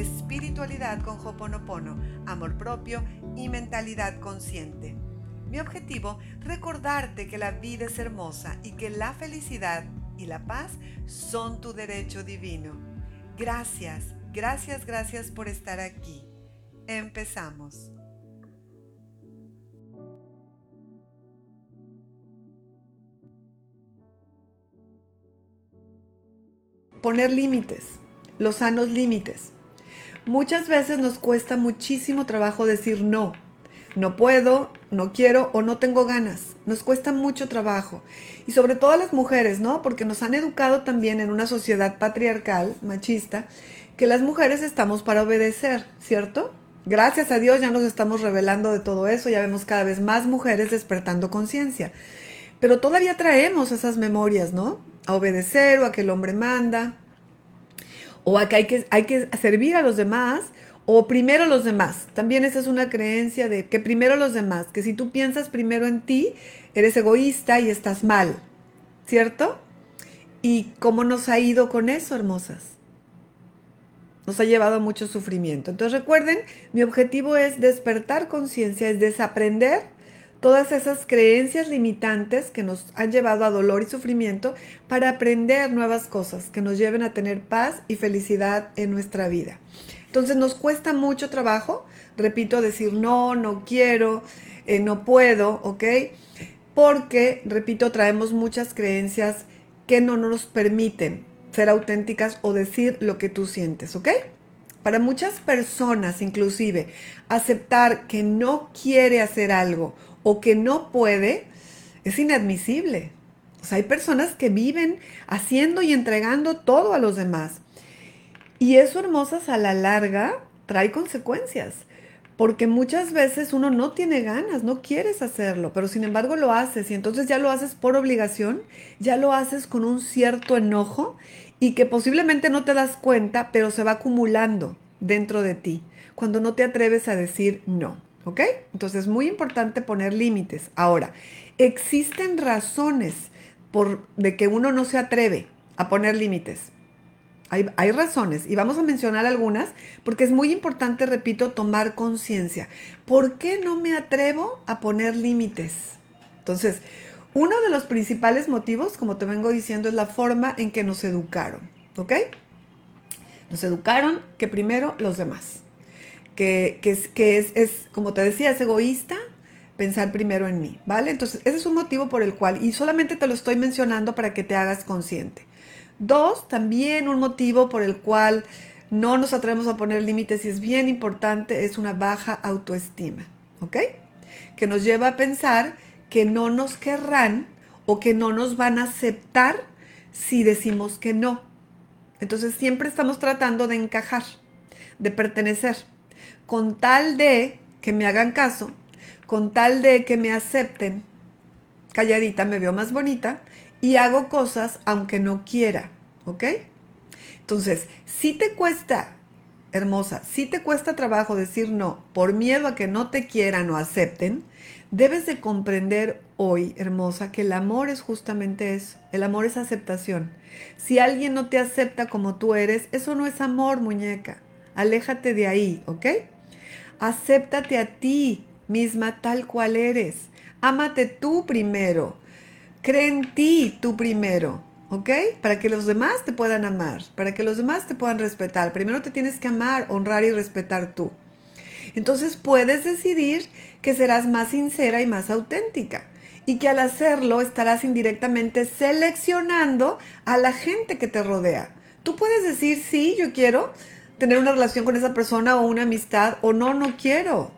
Espiritualidad con Hoponopono, amor propio y mentalidad consciente. Mi objetivo, recordarte que la vida es hermosa y que la felicidad y la paz son tu derecho divino. Gracias, gracias, gracias por estar aquí. Empezamos. poner límites, los sanos límites. Muchas veces nos cuesta muchísimo trabajo decir no. No puedo, no quiero o no tengo ganas. Nos cuesta mucho trabajo. Y sobre todo a las mujeres, ¿no? Porque nos han educado también en una sociedad patriarcal, machista, que las mujeres estamos para obedecer, ¿cierto? Gracias a Dios ya nos estamos revelando de todo eso, ya vemos cada vez más mujeres despertando conciencia. Pero todavía traemos esas memorias, ¿no? A obedecer o a que el hombre manda, o que hay que, hay que servir a los demás, o primero los demás. También esa es una creencia de que primero los demás, que si tú piensas primero en ti, eres egoísta y estás mal, ¿cierto? ¿Y cómo nos ha ido con eso, hermosas? Nos ha llevado a mucho sufrimiento. Entonces recuerden, mi objetivo es despertar conciencia, es desaprender todas esas creencias limitantes que nos han llevado a dolor y sufrimiento para aprender nuevas cosas que nos lleven a tener paz y felicidad en nuestra vida. Entonces nos cuesta mucho trabajo, repito, decir no, no quiero, eh, no puedo, ¿ok? Porque, repito, traemos muchas creencias que no nos permiten ser auténticas o decir lo que tú sientes, ¿ok? Para muchas personas, inclusive, aceptar que no quiere hacer algo o que no puede, es inadmisible. O sea, hay personas que viven haciendo y entregando todo a los demás. Y eso, hermosas, a la larga trae consecuencias. Porque muchas veces uno no tiene ganas, no quieres hacerlo, pero sin embargo lo haces y entonces ya lo haces por obligación, ya lo haces con un cierto enojo y que posiblemente no te das cuenta, pero se va acumulando dentro de ti cuando no te atreves a decir no. ¿Ok? Entonces es muy importante poner límites. Ahora, existen razones de que uno no se atreve a poner límites. Hay, hay, razones y vamos a mencionar algunas porque es muy importante, repito, tomar conciencia. ¿Por qué no me atrevo a poner límites? Entonces, uno de los principales motivos, como te vengo diciendo, es la forma en que nos educaron. ¿Ok? Nos educaron que primero los demás que, es, es, como te decía, es egoísta pensar primero en mí, ¿vale? Entonces, ese es un motivo por el cual, y solamente te lo estoy mencionando para que te hagas consciente. Dos, también un motivo por el cual no nos atrevemos a poner límites y es bien importante, es una baja autoestima, ¿ok? Que nos lleva a pensar que no nos querrán o que no nos van a aceptar si decimos que no. Entonces siempre estamos tratando de encajar, de pertenecer con tal de que me hagan caso, con tal de que me acepten, calladita me veo más bonita y hago cosas aunque no quiera, ¿ok? Entonces, si te cuesta, hermosa, si te cuesta trabajo decir no por miedo a que no te quieran o acepten, debes de comprender hoy, hermosa, que el amor es justamente eso. El amor es aceptación. Si alguien no te acepta como tú eres, eso no es amor, muñeca. Aléjate de ahí, ¿ok? Acéptate a ti misma tal cual eres. Ámate tú primero. Cree en ti tú primero. ¿Ok? Para que los demás te puedan amar, para que los demás te puedan respetar. Primero te tienes que amar, honrar y respetar tú. Entonces puedes decidir que serás más sincera y más auténtica. Y que al hacerlo estarás indirectamente seleccionando a la gente que te rodea. Tú puedes decir, sí, yo quiero tener una relación con esa persona o una amistad, o no, no quiero.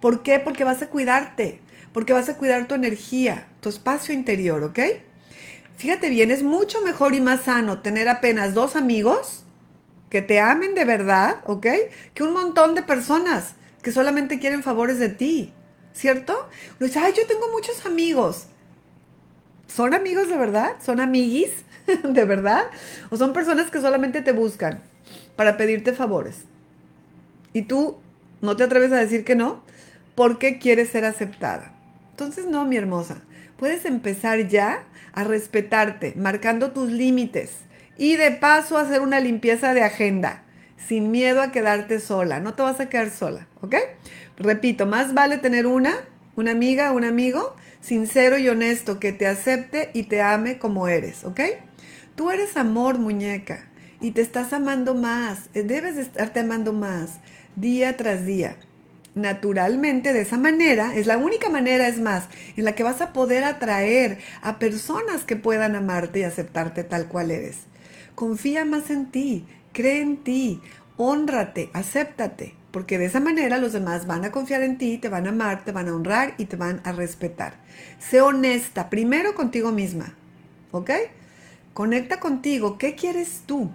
¿Por qué? Porque vas a cuidarte, porque vas a cuidar tu energía, tu espacio interior, ¿ok? Fíjate bien, es mucho mejor y más sano tener apenas dos amigos que te amen de verdad, ¿ok? Que un montón de personas que solamente quieren favores de ti, ¿cierto? Uno dice, ay, yo tengo muchos amigos. ¿Son amigos de verdad? ¿Son amiguis de verdad? ¿O son personas que solamente te buscan para pedirte favores? Y tú no te atreves a decir que no porque quieres ser aceptada. Entonces, no, mi hermosa, puedes empezar ya a respetarte, marcando tus límites y de paso hacer una limpieza de agenda, sin miedo a quedarte sola. No te vas a quedar sola, ¿ok? Repito, más vale tener una, una amiga, un amigo, sincero y honesto, que te acepte y te ame como eres, ¿ok? Tú eres amor, muñeca, y te estás amando más, eh, debes de estarte amando más, día tras día. Naturalmente, de esa manera, es la única manera, es más, en la que vas a poder atraer a personas que puedan amarte y aceptarte tal cual eres. Confía más en ti, cree en ti, honrate, acéptate, porque de esa manera los demás van a confiar en ti, te van a amar, te van a honrar y te van a respetar. Sé honesta, primero contigo misma, ¿ok? Conecta contigo, ¿qué quieres tú?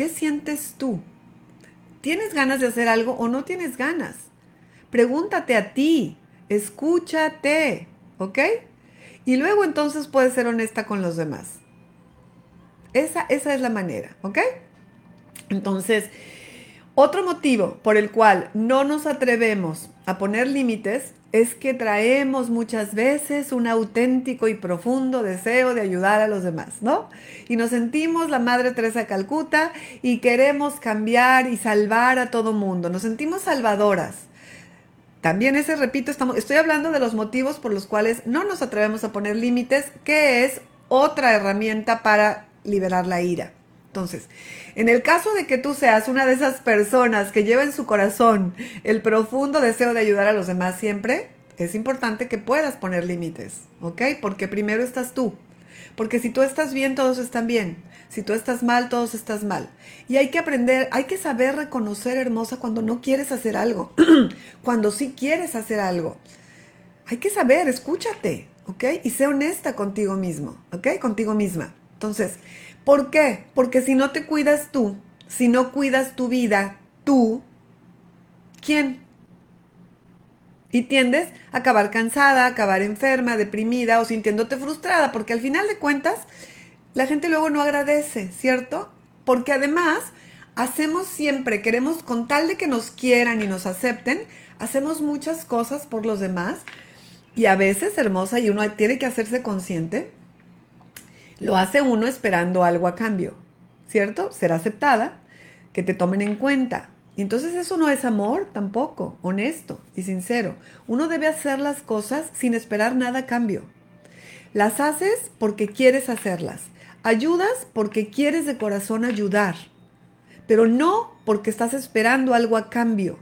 ¿Qué sientes tú? ¿Tienes ganas de hacer algo o no tienes ganas? Pregúntate a ti, escúchate, ¿ok? Y luego entonces puedes ser honesta con los demás. Esa, esa es la manera, ¿ok? Entonces, otro motivo por el cual no nos atrevemos a poner límites es que traemos muchas veces un auténtico y profundo deseo de ayudar a los demás, ¿no? Y nos sentimos la Madre Teresa Calcuta y queremos cambiar y salvar a todo mundo. Nos sentimos salvadoras. También ese, repito, estoy hablando de los motivos por los cuales no nos atrevemos a poner límites, que es otra herramienta para liberar la ira. Entonces, en el caso de que tú seas una de esas personas que lleva en su corazón el profundo deseo de ayudar a los demás siempre, es importante que puedas poner límites, ¿ok? Porque primero estás tú. Porque si tú estás bien, todos están bien. Si tú estás mal, todos estás mal. Y hay que aprender, hay que saber reconocer, hermosa, cuando no quieres hacer algo, cuando sí quieres hacer algo. Hay que saber, escúchate, ¿ok? Y sé honesta contigo mismo, ¿ok? Contigo misma. Entonces, ¿Por qué? Porque si no te cuidas tú, si no cuidas tu vida, tú, ¿quién? Y tiendes a acabar cansada, acabar enferma, deprimida o sintiéndote frustrada, porque al final de cuentas la gente luego no agradece, ¿cierto? Porque además hacemos siempre, queremos con tal de que nos quieran y nos acepten, hacemos muchas cosas por los demás y a veces, hermosa, y uno tiene que hacerse consciente, lo hace uno esperando algo a cambio, ¿cierto? Ser aceptada, que te tomen en cuenta. Entonces eso no es amor tampoco, honesto y sincero. Uno debe hacer las cosas sin esperar nada a cambio. Las haces porque quieres hacerlas. Ayudas porque quieres de corazón ayudar, pero no porque estás esperando algo a cambio.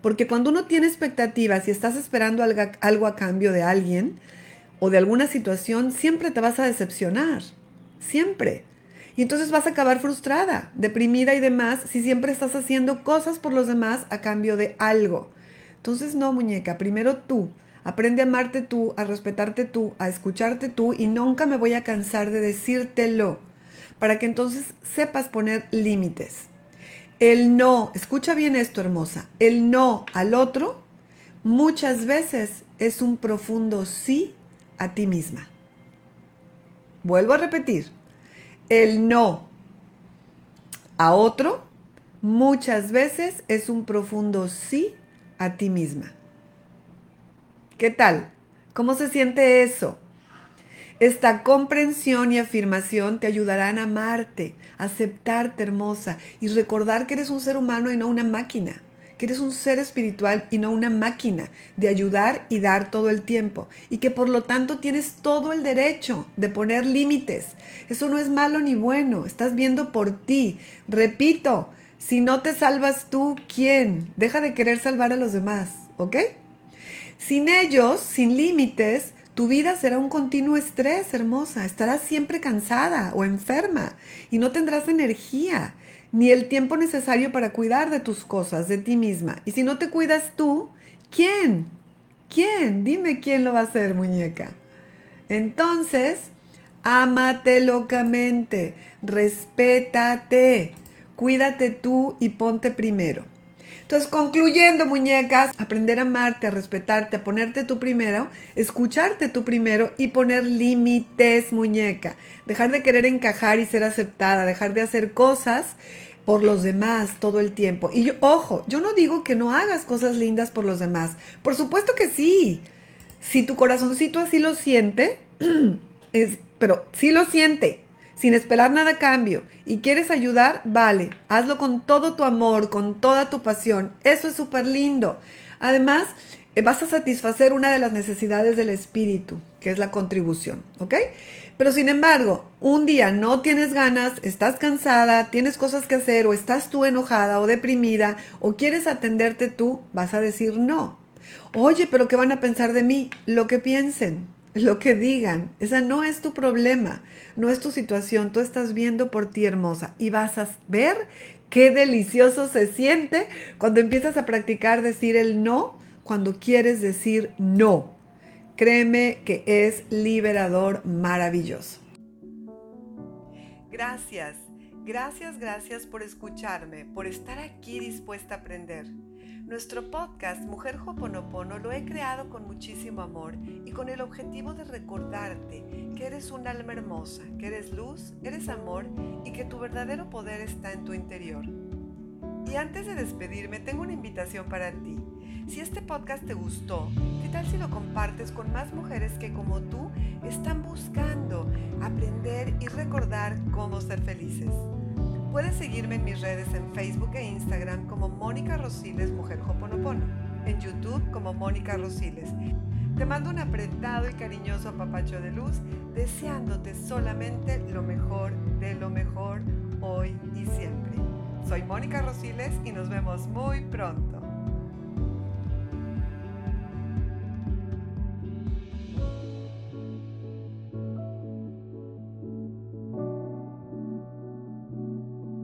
Porque cuando uno tiene expectativas y estás esperando algo, a cambio de alguien, o de alguna situación, siempre te vas a decepcionar. Siempre. Y entonces vas a acabar frustrada, deprimida y demás si siempre estás haciendo cosas por los demás a cambio de algo. Entonces no, muñeca, primero tú. Aprende a amarte tú, a respetarte tú, a escucharte tú y nunca me voy a cansar de decírtelo para que entonces sepas poner límites. El no, escucha bien esto hermosa, el no al otro muchas veces es un profundo sí a ti misma. Vuelvo a repetir, el no a otro muchas veces es un profundo sí a ti misma. ¿Qué tal? ¿Cómo se siente eso? Esta comprensión y afirmación te ayudarán a amarte, aceptarte hermosa y recordar que eres un ser humano y no una máquina que eres un ser espiritual y no una máquina de ayudar y dar todo el tiempo y que por lo tanto tienes todo el derecho de poner límites. Eso no es malo ni bueno, estás viendo por ti. Repito, si no te salvas tú, ¿quién? Deja de querer salvar a los demás, ¿ok? Sin ellos, sin límites, Tu vida será un continuo estrés, hermosa. Estarás siempre cansada o enferma y no tendrás energía ni el tiempo necesario para cuidar de tus cosas, de ti misma. Y si no te cuidas tú, ¿quién? ¿Quién? Dime quién lo va a hacer, muñeca. Entonces, ámate locamente, respétate, cuídate tú y ponte primero. Entonces, concluyendo, muñecas, aprender a amarte, a respetarte, a ponerte tú primero, escucharte tú primero y poner límites, muñeca. Dejar de querer encajar y ser aceptada, dejar de hacer cosas por los demás todo el tiempo. Y ojo, yo no digo que no hagas cosas lindas por los demás. Por supuesto que sí. Si tu corazoncito así lo siente, es, pero sí lo siente, sin esperar nada a cambio, y quieres ayudar, vale, hazlo con todo tu amor, con toda tu pasión. Eso es súper lindo. Además, eh, vas a satisfacer una de las necesidades del espíritu, que es la contribución, ¿ok? Pero sin embargo, un día no tienes ganas, estás cansada, tienes cosas que hacer o estás tú enojada o deprimida o quieres atenderte tú, vas a decir no. Oye, pero ¿qué van a pensar de mí? Lo que piensen, lo que digan. Esa no es tu problema, no es tu situación. Tú estás viendo por ti hermosa y vas a ver qué delicioso se siente cuando empiezas a practicar decir el no cuando quieres decir no. Créeme que es liberador maravilloso. Gracias, gracias, gracias por escucharme, por estar aquí dispuesta a aprender. Nuestro podcast Mujer Hoponopono lo he creado con muchísimo amor y con el objetivo de recordarte que eres un alma hermosa, que eres luz, eres amor y que tu verdadero poder está en tu interior. Y antes de despedirme, tengo una invitación para ti. Si este podcast te gustó, ¿qué tal si lo compartes con más mujeres que como tú están buscando aprender y recordar cómo ser felices? Puedes seguirme en mis redes en Facebook e Instagram como Mónica Rosiles Mujer Hoponopono, en YouTube como Mónica Rosiles. Te mando un apretado y cariñoso apapacho de luz, deseándote solamente lo mejor de lo mejor hoy y siempre. Soy Mónica Rosiles y nos vemos muy pronto.